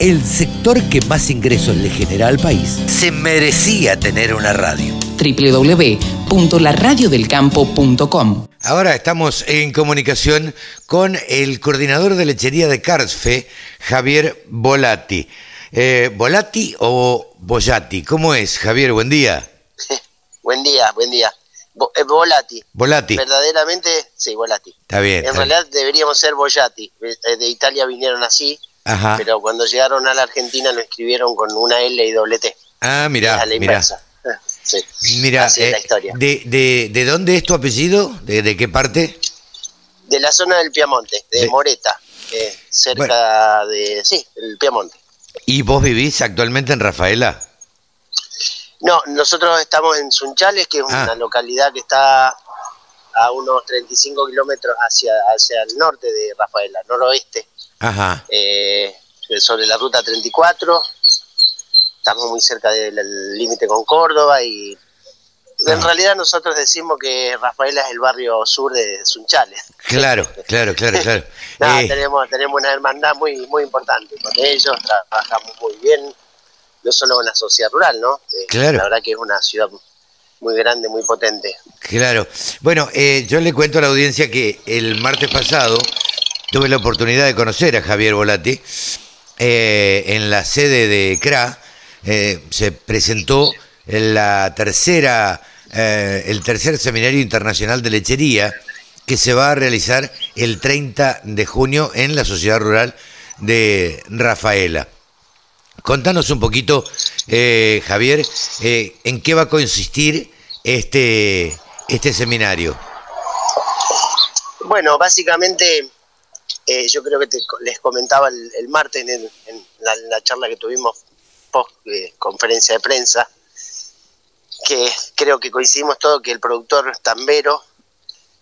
El sector que más ingresos le genera al país se merecía tener una radio. www.laradiodelcampo.com Ahora estamos en comunicación con el coordinador de lechería de Carsfe, Javier Volati. Eh, ¿Volati o Boyati? ¿Cómo es, Javier? Buen día. buen día, buen día. Bo- eh, Volati. Volati. Verdaderamente, sí, Volati. Está bien. En está bien. realidad deberíamos ser Boyati. Eh, De Italia vinieron así, Ajá. pero cuando llegaron a la Argentina lo escribieron con una L y doble T. Ah, mirá, a la inversa. Sí. Mira, Así es la eh, historia. de, de, de dónde es tu apellido? ¿De, de qué parte? De la zona del Piamonte, de, Moreta, eh, cerca de, sí, el Piamonte. ¿Y vos vivís actualmente en Rafaela? No, nosotros estamos en Sunchales, que es Ah. una localidad que está a unos 35 kilómetros hacia, hacia el norte de Rafaela, noroeste. Ajá. eh, sobre la ruta 34. Estamos muy cerca del límite con Córdoba y en realidad nosotros decimos que Rafaela es el barrio sur de Sunchales. Claro, claro, claro, claro. Eh, tenemos, tenemos una hermandad muy, muy importante con ellos, trabajamos muy bien, no solo en la sociedad rural, ¿no? Eh, Claro. La verdad que es una ciudad muy grande, muy potente. Claro. Bueno, eh, yo le cuento a la audiencia que el martes pasado tuve la oportunidad de conocer a Javier Volati eh, en la sede de CRA. eh, se presentó la tercera, eh, el tercer seminario internacional de lechería que se va a realizar el 30 de junio en la sociedad rural de Rafaela. Contanos un poquito, Javier, en qué va a consistir este, este seminario. Bueno, básicamente eh, yo creo que te- les comentaba el, martes en, la, la charla que tuvimos post eh, conferencia de prensa, que creo que coincidimos todos que el productor tambero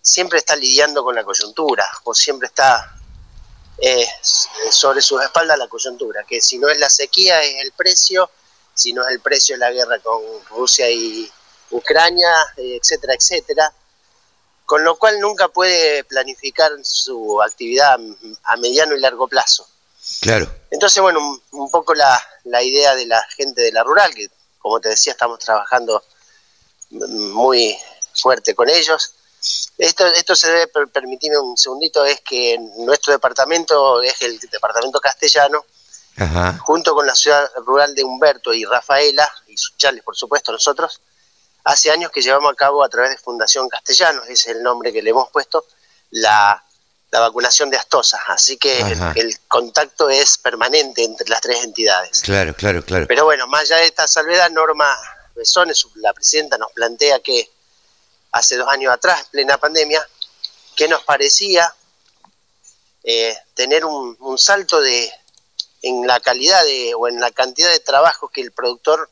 siempre está lidiando con la coyuntura, o siempre está eh, sobre sus espaldas la coyuntura, que si no es la sequía es el precio, si no es el precio es la guerra con Rusia y Ucrania, eh, etcétera, etcétera con lo cual nunca puede planificar su actividad a mediano y largo plazo. Claro, Entonces, bueno, un, un poco la, la idea de la gente de la rural, que como te decía, estamos trabajando muy fuerte con ellos. Esto, esto se debe, per- permitirme un segundito, es que nuestro departamento es el departamento castellano, ajá, junto con la ciudad rural de Humberto y Rafaela, y Suchales, por supuesto, nosotros, hace años que llevamos a cabo a través de Fundación Castellanos, ese es el nombre que le hemos puesto, la, la vacunación de astosas. Así que el, contacto es permanente entre las tres entidades. claro, claro, claro. Pero bueno, más allá de esta salvedad, Norma Besones, la presidenta, nos plantea que hace dos años atrás, plena pandemia, que nos parecía eh, tener un, un salto de en la calidad de, o en la cantidad de trabajos que el productor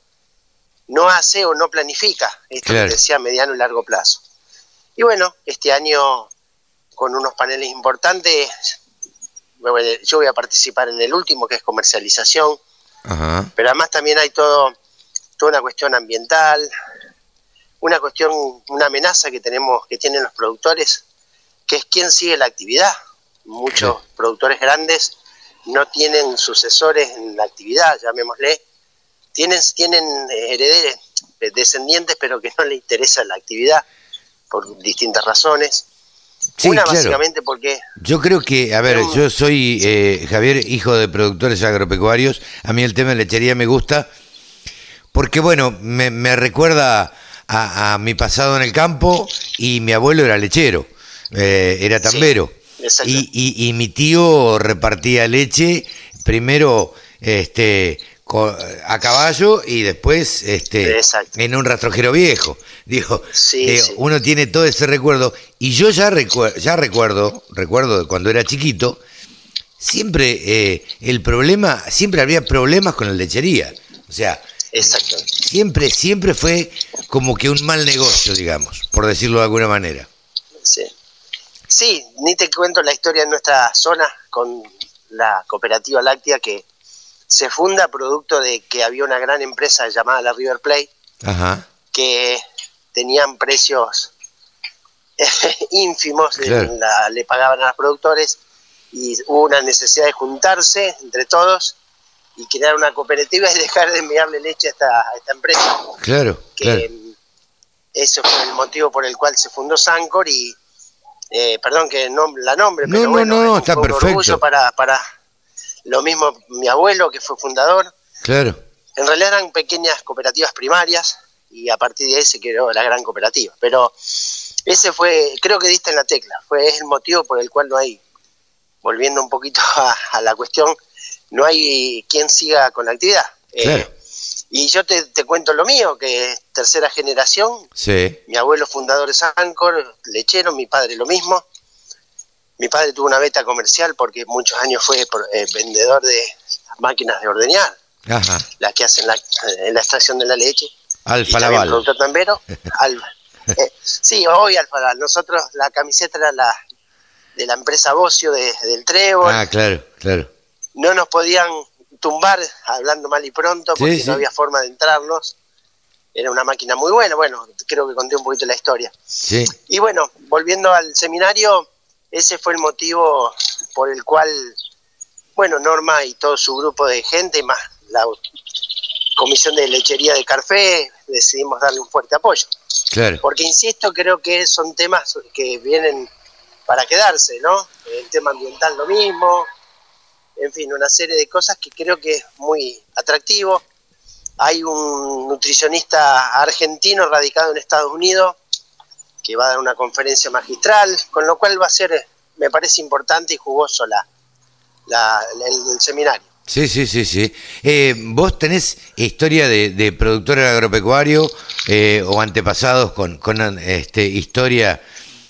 no hace o no planifica, esto Claro. que decía mediano y largo plazo. Y bueno, este año con unos paneles importantes, yo voy a participar en el último que es comercialización, Ajá, pero además también hay todo, toda una cuestión ambiental, una cuestión, una amenaza que tenemos, que tienen los productores, que es quién sigue la actividad. Muchos productores grandes no tienen sucesores en la actividad, llamémosle, tienen, tienen herederes, eh, descendientes, pero que no les interesa la actividad por distintas razones. Sí, una claro. básicamente porque Yo creo que, a ver, yo soy eh, Javier, hijo de productores agropecuarios. A mí el tema de lechería me gusta porque, bueno, me, me recuerda a, a mi pasado en el campo y mi abuelo era lechero, eh, era Sí, tambero. exacto. y, y- y mi tío repartía leche primero este, a caballo y después este, Exacto. en un rastrojero viejo. Digo, Sí, digo, sí. uno tiene todo ese recuerdo y yo ya, recuer- ya recuerdo, recuerdo de cuando era chiquito, siempre eh, el problema, siempre había problemas con la lechería. O sea, Exacto. siempre, siempre fue como que un mal negocio, digamos, por decirlo de alguna manera. Sí. Sí, ni te cuento la historia de nuestra zona con la cooperativa láctea que se funda producto de que había una gran empresa llamada la River Plate Ajá, que tenían precios ínfimos, Claro. la- le pagaban a los productores y hubo una necesidad de juntarse entre todos y crear una cooperativa y dejar de enviarle leche a esta, a esta empresa. Claro, Que claro. Eso fue el motivo por el cual se fundó Sancor y, eh, perdón que no la nombre, No, pero no, bueno, no, es está un perfecto. orgullo para, para lo mismo mi abuelo que fue fundador. Claro. En realidad eran pequeñas cooperativas primarias y a partir de ahí se creó la gran cooperativa. Pero ese fue, creo que diste en la tecla, fue es el motivo por el cual no hay, volviendo un poquito a, a la cuestión, no hay quien siga con la actividad. Eh, Claro. y yo te, te cuento lo mío, que es tercera generación, Sí. mi abuelo fundador es Ancor, lechero, mi padre lo mismo. Mi padre tuvo una beta comercial porque muchos años fue eh, vendedor de máquinas de ordeñar, Ajá. las que hacen la, eh, la extracción de la leche. Alfa Laval. productor tambero. Alfa. Eh, sí, hoy Alfa Laval. Nosotros la camiseta era la de la empresa Bocio de- del Trébol. Ah, claro, claro. No nos podían tumbar, hablando mal y pronto, porque Sí, sí. no había forma de entrarnos. Era una máquina muy buena. Bueno, creo que conté un poquito la historia. Sí. Y bueno, volviendo al seminario, ese fue el motivo por el cual, bueno, Norma y todo su grupo de gente, más la comisión de lechería de Carfé, decidimos darle un fuerte apoyo. Claro. Porque, insisto, creo que son temas que vienen para quedarse, ¿no? El tema ambiental lo mismo, en fin, una serie de cosas que creo que es muy atractivo. Hay un nutricionista argentino radicado en Estados Unidos que va a dar una conferencia magistral, con lo cual va a ser, eh, me parece importante y jugoso la, la- el, el seminario. Sí, sí, sí, sí. Eh, ¿Vos tenés historia de, de productor agropecuario eh, o antepasados con, con este, historia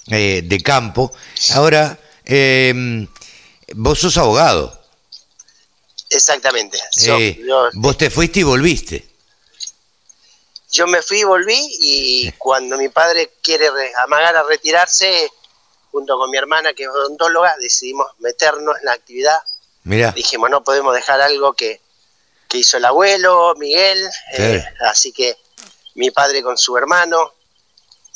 eh, de campo? Ahora, eh, vos sos abogado. Exactamente. Yo- vos te fuiste y volviste. Yo me fui y volví y cuando mi padre quiere re- amagar a retirarse, junto con mi hermana que es odontóloga, decidimos meternos en la actividad. Mirá, Dijimos, no podemos dejar algo que, que hizo el abuelo, Miguel, eh, así que mi padre con su hermano.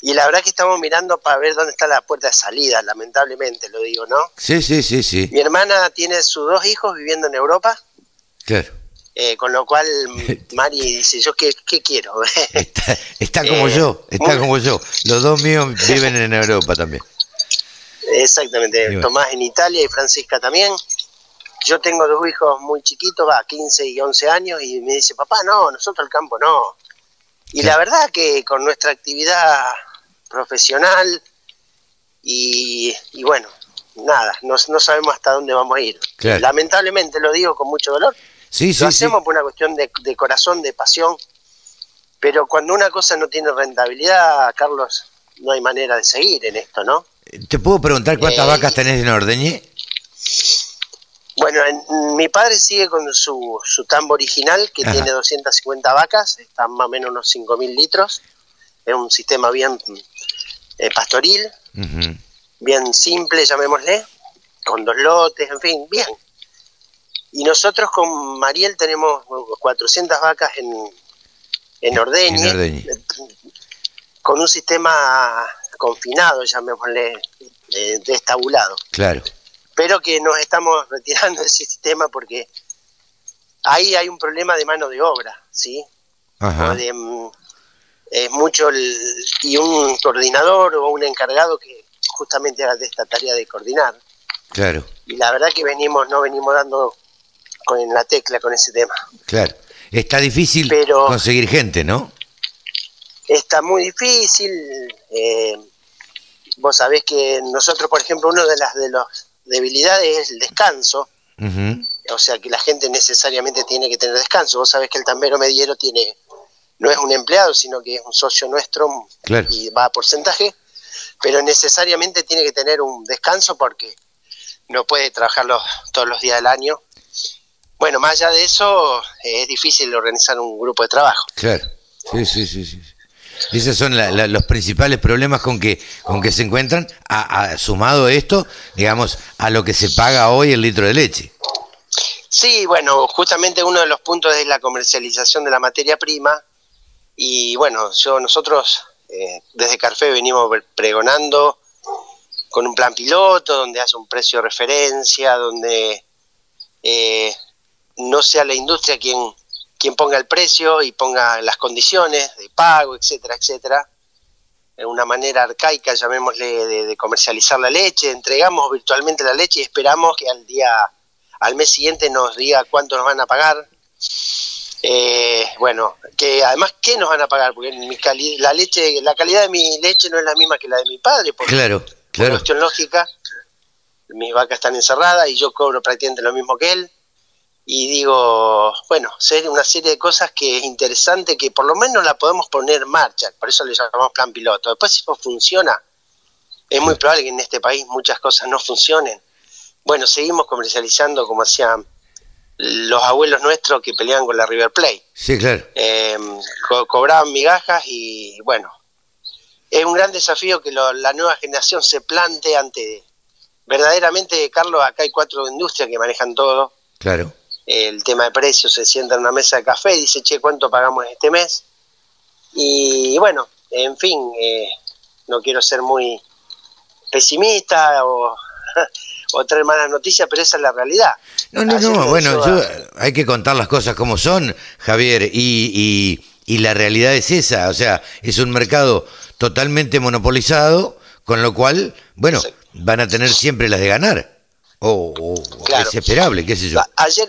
Y la verdad que estamos mirando para ver dónde está la puerta de salida, lamentablemente lo digo, ¿no? sí, sí, sí, sí. Mi hermana tiene sus dos hijos viviendo en Europa, Claro. Eh, con lo cual Mari dice, ¿yo qué, qué quiero? Está, está como Eh, yo, está muy- como yo. Los dos míos viven en Europa también. Exactamente, bueno. Tomás en Italia y Francisca también. Yo tengo dos hijos muy chiquitos, va, 15 y 11 años, y me dice, papá, no, nosotros el campo no. Y Claro. la verdad que con nuestra actividad profesional y, y bueno, nada, no, no sabemos hasta dónde vamos a ir. Claro. Lamentablemente lo digo con mucho dolor, Sí, lo sí. hacemos por una cuestión de, de corazón, de pasión, pero cuando una cosa no tiene rentabilidad, Carlos, no hay manera de seguir en esto, ¿no? ¿Te puedo preguntar cuántas Eh, vacas tenés en Ordeñé? Bueno, en- mi padre sigue con su, su tambo original, que Ajá. tiene 250 vacas, están más o menos unos 5.000 litros. Es un sistema bien eh, pastoril, bien simple, llamémosle, con dos lotes, en fin, bien. Y nosotros con Mariel tenemos 400 vacas en, en eh, con un sistema confinado, llamémosle, eh, destabulado Claro. pero que nos estamos retirando de ese sistema porque ahí hay un problema de mano de obra, ¿sí? Ajá. O de, mm, es mucho el- y un coordinador o un encargado que justamente haga de esta tarea de coordinar. Claro, Y la verdad que venimos, no venimos dando con la tecla con ese tema. claro. Está difícil Pero- conseguir gente, ¿no? Está muy difícil. eh, vos sabés que nosotros, por ejemplo, una de las de las debilidades es el descanso. O sea que la gente necesariamente tiene que tener descanso. Vos sabés que el tambero mediero tiene, no es un empleado, sino que es un socio nuestro Claro. y va a porcentaje, pero necesariamente tiene que tener un descanso porque no puede trabajar los- todos los días del año. Bueno, más allá de eso, eh, es difícil organizar un grupo de trabajo. Claro. Sí, sí, sí, sí. Esos son la- la- los principales problemas con que, con que se encuentran, a- a- sumado esto, digamos, a lo que se paga hoy el litro de leche. Sí, bueno, justamente uno de los puntos es la comercialización de la materia prima y bueno, yo nosotros eh, desde Carfe venimos pre- pregonando con un plan piloto donde hace un precio de referencia, donde eh, no sea la industria quien, quien ponga el precio y ponga las condiciones de pago, etcétera, etcétera. En una manera arcaica, llamémosle, de, comercializar la leche. Entregamos virtualmente la leche y esperamos que al día, al mes siguiente nos diga cuánto nos van a pagar. Eh, bueno, que además, ¿qué nos van a pagar? Porque mi la leche, la calidad de mi leche no es la misma que la de mi padre. Por, claro, claro. Por cuestión lógica, mis vacas están encerradas y yo cobro prácticamente lo mismo que él y digo, bueno, ser una serie de cosas que es interesante, que por lo menos la podemos poner en marcha, por eso le llamamos plan piloto. Después si no funciona, es muy probable que en este país muchas cosas no funcionen. Bueno, seguimos comercializando como hacían los abuelos nuestros que peleaban con la River Plate. Sí, claro. Eh, cobraban migajas y bueno, es un gran desafío que la nueva generación se plante ante... Verdaderamente, Carlos, acá hay cuatro industrias que manejan todo. Claro el tema de precios, se sienta en una mesa de café y dice, che, ¿cuánto pagamos este mes? Y bueno, en fin, eh, no quiero ser muy pesimista o, o, traer malas noticias, pero esa es la realidad. No, no, no, bueno, hay que contar las cosas como son, Javier, y, y, y la realidad es esa, o sea, es un mercado totalmente monopolizado, con lo cual, bueno, van a tener siempre las de ganar. O, es esperable, qué sé yo. Ayer,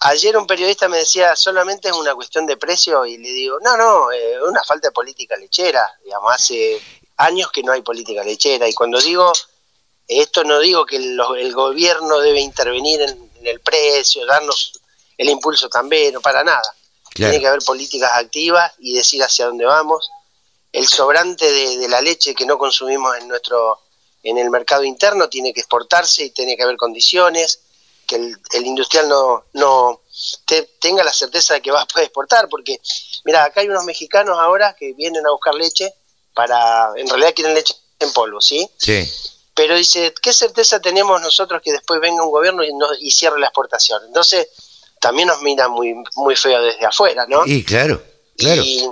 Ayer un periodista me decía, solamente es una cuestión de precio, y le digo, no, no, es eh, una falta de política lechera. Digamos, hace años que no hay política lechera. Y cuando digo esto, no digo que el, gobierno debe intervenir en, el precio, darnos el impulso también, no para nada. Tiene que haber políticas activas y decir hacia dónde vamos. El sobrante de, de la leche que no consumimos en nuestro en el mercado interno tiene que exportarse y tiene que haber condiciones que el, industrial no, no tenga la certeza de que va a poder exportar, porque mira, acá hay unos mexicanos ahora que vienen a buscar leche para, en realidad quieren leche en polvo, ¿sí? Sí. Pero dice, ¿qué certeza tenemos nosotros que después venga un gobierno y, no, y cierre la exportación? Entonces, también nos mira muy, muy feo desde afuera, ¿no? Y claro, claro. Y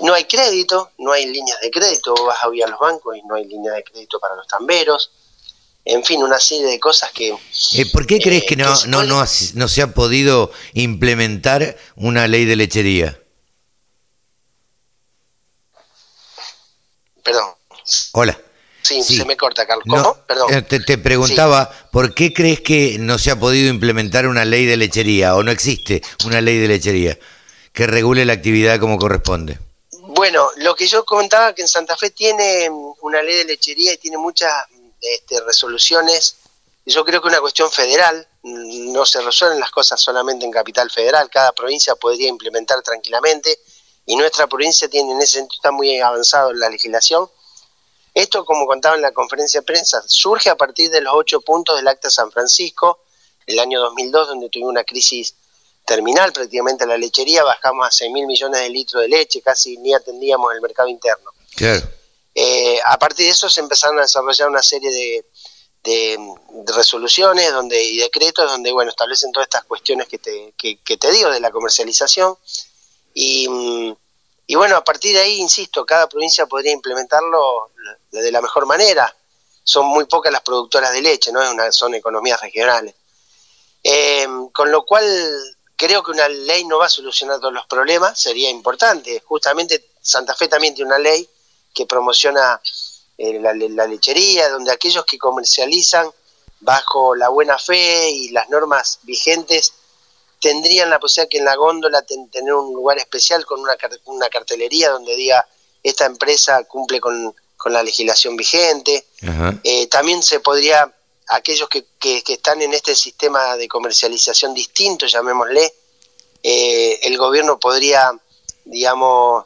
no hay crédito, no hay líneas de crédito, vas a a los bancos y no hay línea de crédito para los tamberos en fin, una serie de cosas que... Eh, ¿Por qué crees que, no, no, no, no, se ha podido implementar una ley de lechería? Perdón. Hola. Sí, se me corta, Carlos. ¿Cómo? Perdón. Eh, te, preguntaba, ¿por qué crees que no se ha podido implementar una ley de lechería o no existe una ley de lechería que regule la actividad como corresponde? Bueno, lo que yo comentaba que en Santa Fe tiene una ley de lechería y tiene muchas este, resoluciones. Yo creo que una cuestión federal, mm, no se resuelven las cosas solamente en capital federal, cada provincia podría implementar tranquilamente y nuestra provincia tiene en ese sentido está muy avanzado en la legislación. Esto, como contaba en la conferencia de prensa, surge a partir de los ocho puntos del Acta San Francisco, el año 2002, donde tuvimos una crisis terminal prácticamente la lechería, bajamos a 6 mil millones de litros de leche, casi ni atendíamos el mercado interno. Claro. Eh, a partir de eso se empezaron a desarrollar una serie de, resoluciones donde, y decretos donde bueno establecen todas estas cuestiones que te, que, te digo de la comercialización. Y, y, bueno, a partir de ahí, insisto, cada provincia podría implementarlo de la mejor manera. Son muy pocas las productoras de leche, ¿no? Una, son economías regionales. Eh, con lo cual, creo que una ley no va a solucionar todos los problemas, sería importante. Justamente Santa Fe también tiene una ley que promociona eh, la, lechería, donde aquellos que comercializan bajo la buena fe y las normas vigentes tendrían la posibilidad que en la góndola tener un lugar especial con una, una cartelería donde diga esta empresa cumple con, la legislación vigente. Eh, también se podría, aquellos que, que, están en este sistema de comercialización distinto, llamémosle, eh, el gobierno podría, digamos,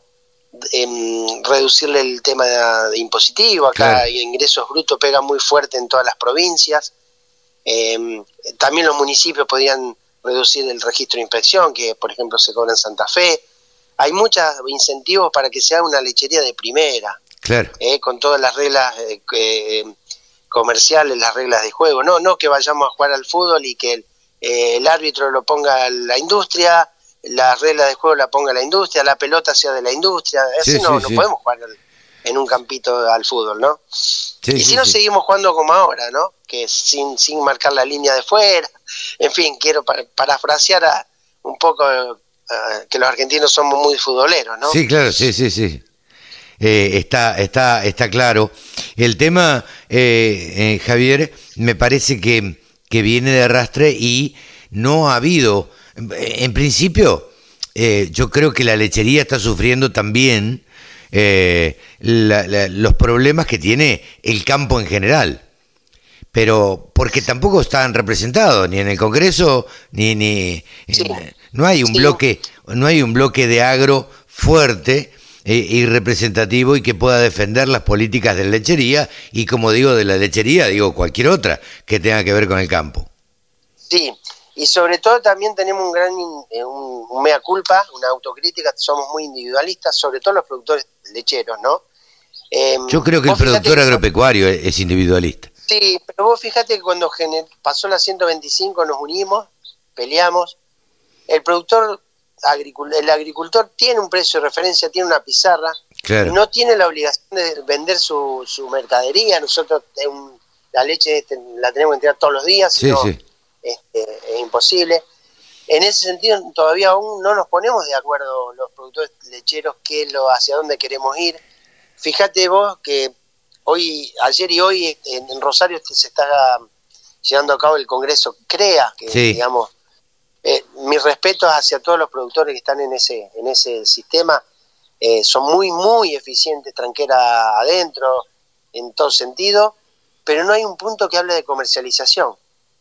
reducirle el tema de, impositivo. Acá ingresos brutos pega muy fuerte en todas las provincias. Em, también los municipios podrían reducir el registro de inspección, que por ejemplo se cobra en Santa Fe. Hay muchos incentivos para que sea una lechería de primera, eh, con todas las reglas eh, comerciales, las reglas de juego. No, no que vayamos a jugar al fútbol y que el, eh, el árbitro lo ponga la industria, la regla de juego la ponga la industria, la pelota sea de la industria, así no, no podemos jugar en un campito al fútbol, ¿no? y si no seguimos jugando como ahora, ¿no? Que sin, sin marcar la línea de fuera, en fin, quiero para- parafrasear a- un poco eh, que los argentinos somos muy futboleros, ¿no? Sí, claro, sí, sí, sí. Eh, está, está, está claro. El tema, eh, eh, Javier, me parece que, que viene de arrastre y no ha habido, en principio, eh, yo creo que la lechería está sufriendo también eh, la- la- los problemas que tiene el campo en general. Pero porque tampoco están representados ni en el Congreso ni ni Sí. en- no hay un Sí. bloque no hay un bloque de agro fuerte eh, y representativo y que pueda defender las políticas de la lechería y como digo de la lechería digo cualquier otra que tenga que ver con el campo. Sí, y sobre todo también tenemos un gran eh, un, un mea culpa, una autocrítica, somos muy individualistas, sobre todo los productores lecheros, ¿no? Em, Yo creo que el productor que- agropecuario es, es individualista. Sí, pero vos fíjate que cuando pasó la 125 nos unimos, peleamos, el productor, el agricultor tiene un precio de referencia, tiene una pizarra, Claro. no tiene la obligación de vender su, su mercadería, nosotros eh, la leche este, la tenemos que entregar todos los días, Sí, sí. Este, es imposible. En ese sentido, todavía aún no nos ponemos de acuerdo los productores lecheros qué lo, hacia dónde queremos ir. Fíjate vos que hoy, ayer y hoy en, en Rosario este, se está llevando a cabo el Congreso CREA, que Sí. digamos, eh, mis respetos hacia todos los productores que están en ese, en ese sistema, eh, son muy, muy eficientes, tranquera adentro, en todo sentido, pero no hay un punto que hable de comercialización.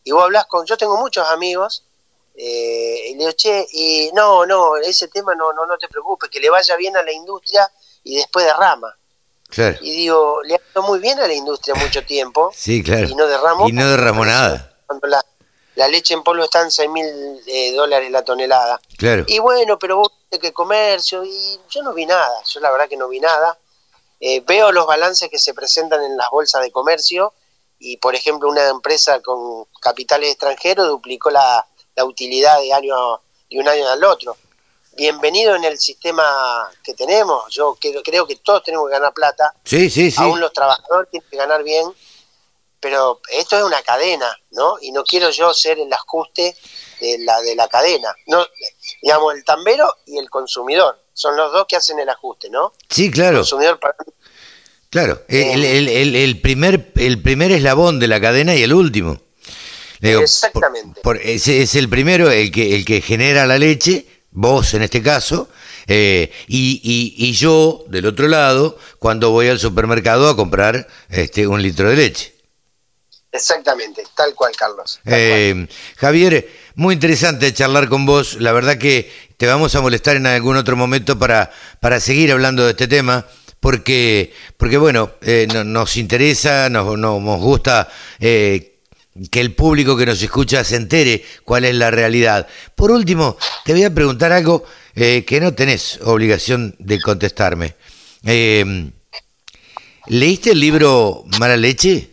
Y vos hablas con, yo tengo muchos amigos, eh, y le digo, che, y no, no, ese tema no, no, no te preocupes, que le vaya bien a la industria y después derrama. Claro. Y digo, le ha ido muy bien a la industria mucho tiempo Sí, claro. y no derramó. Y no derramó nada. Cuando la, la leche en polvo está en 6 mil eh, dólares la tonelada. Claro. Y bueno, pero vos que comercio, y yo no vi nada, yo la verdad que no vi nada. Eh, veo los balances que se presentan en las bolsas de comercio y, por ejemplo, una empresa con capitales extranjeros duplicó la, la utilidad de, año, de un año al otro. Bienvenido en el sistema que tenemos, yo creo, creo que todos tenemos que ganar plata, Sí, sí, sí. aún los trabajadores tienen que ganar bien, pero esto es una cadena, ¿no? Y no quiero yo ser el ajuste de la, de la cadena. No, digamos, el tambero y el consumidor son los dos que hacen el ajuste, ¿no? Sí, El claro. consumidor para- Claro, el, el- el- el primer, el primer eslabón de la cadena y el último. Digo, Exactamente. por- es el primero, el que, el que genera la leche, vos en este caso, eh, y, y- y yo del otro lado, cuando voy al supermercado a comprar este, un litro de leche. Exactamente, tal cual, Carlos. tal cual. Eh, Javier, muy interesante charlar con vos. La verdad que te vamos a molestar en algún otro momento para, para seguir hablando de este tema, porque, porque bueno, eh, no- nos interesa, nos, no- nos gusta eh, que el público que nos escucha se entere cuál es la realidad. Por último, te voy a preguntar algo eh, que no tenés obligación de contestarme. Eh, ¿Leíste el libro Mala Leche?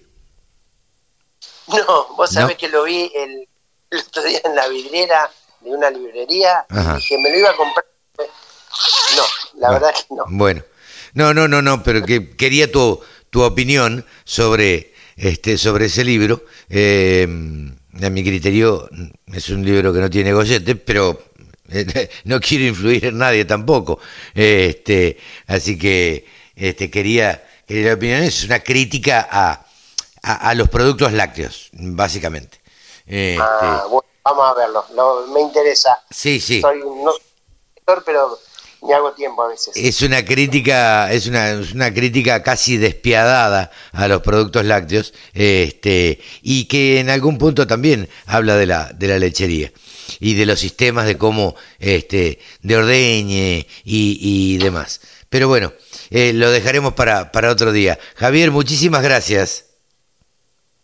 No, vos sabés No. que lo vi el, el otro día en la vidriera de una librería Ajá. y dije, me lo iba a comprar. No, la verdad que no. Bueno, no, no, no, no, pero que quería tu, tu opinión sobre este sobre ese libro. Eh, a mi criterio es un libro que no tiene gollete, pero eh, no quiero influir en nadie tampoco. Este, así que este quería, quería la opinión. Es una crítica a, a, a los productos lácteos, básicamente. Este, Ah, bueno, vamos a verlo. Lo- me interesa. sí, sí. Soy un no pero me hago tiempo a veces. Es una crítica, es una, es una crítica casi despiadada a los productos lácteos, este, y que en algún punto también habla de la, de la lechería y de los sistemas de cómo, este, de ordeñe y, y demás. Pero bueno, eh, lo dejaremos para, para otro día. Javier, muchísimas gracias.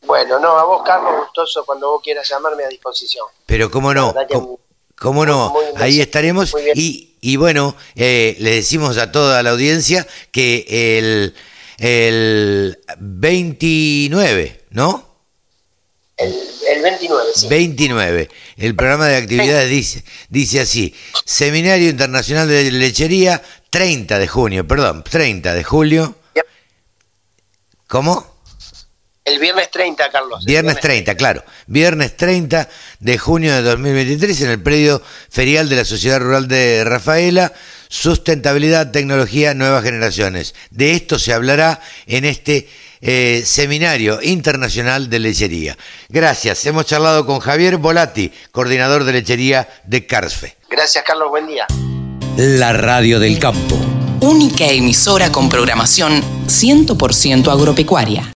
Bueno, no, a vos, Carlos, gustoso cuando vos quieras llamarme a disposición. Pero cómo no, cómo, cómo no, ahí estaremos y, y bueno, eh, le decimos a toda la audiencia que el, el 29, ¿no? El, el 29, sí. 29, el programa de actividades dice, dice así, Seminario Internacional de Lechería, 30 de junio, perdón, 30 de julio. ¿cómo? El viernes 30, Carlos. Viernes 30, claro. Viernes 30 de junio de 2023 en el predio ferial de la Sociedad Rural de Rafaela. Sustentabilidad, tecnología, nuevas generaciones. De esto se hablará en este eh, Seminario Internacional de Lechería. Gracias. Hemos charlado con Javier Volati, coordinador de lechería de Carsfe. Gracias, Carlos. Buen día. La Radio del Campo. Única emisora con programación 100% agropecuaria.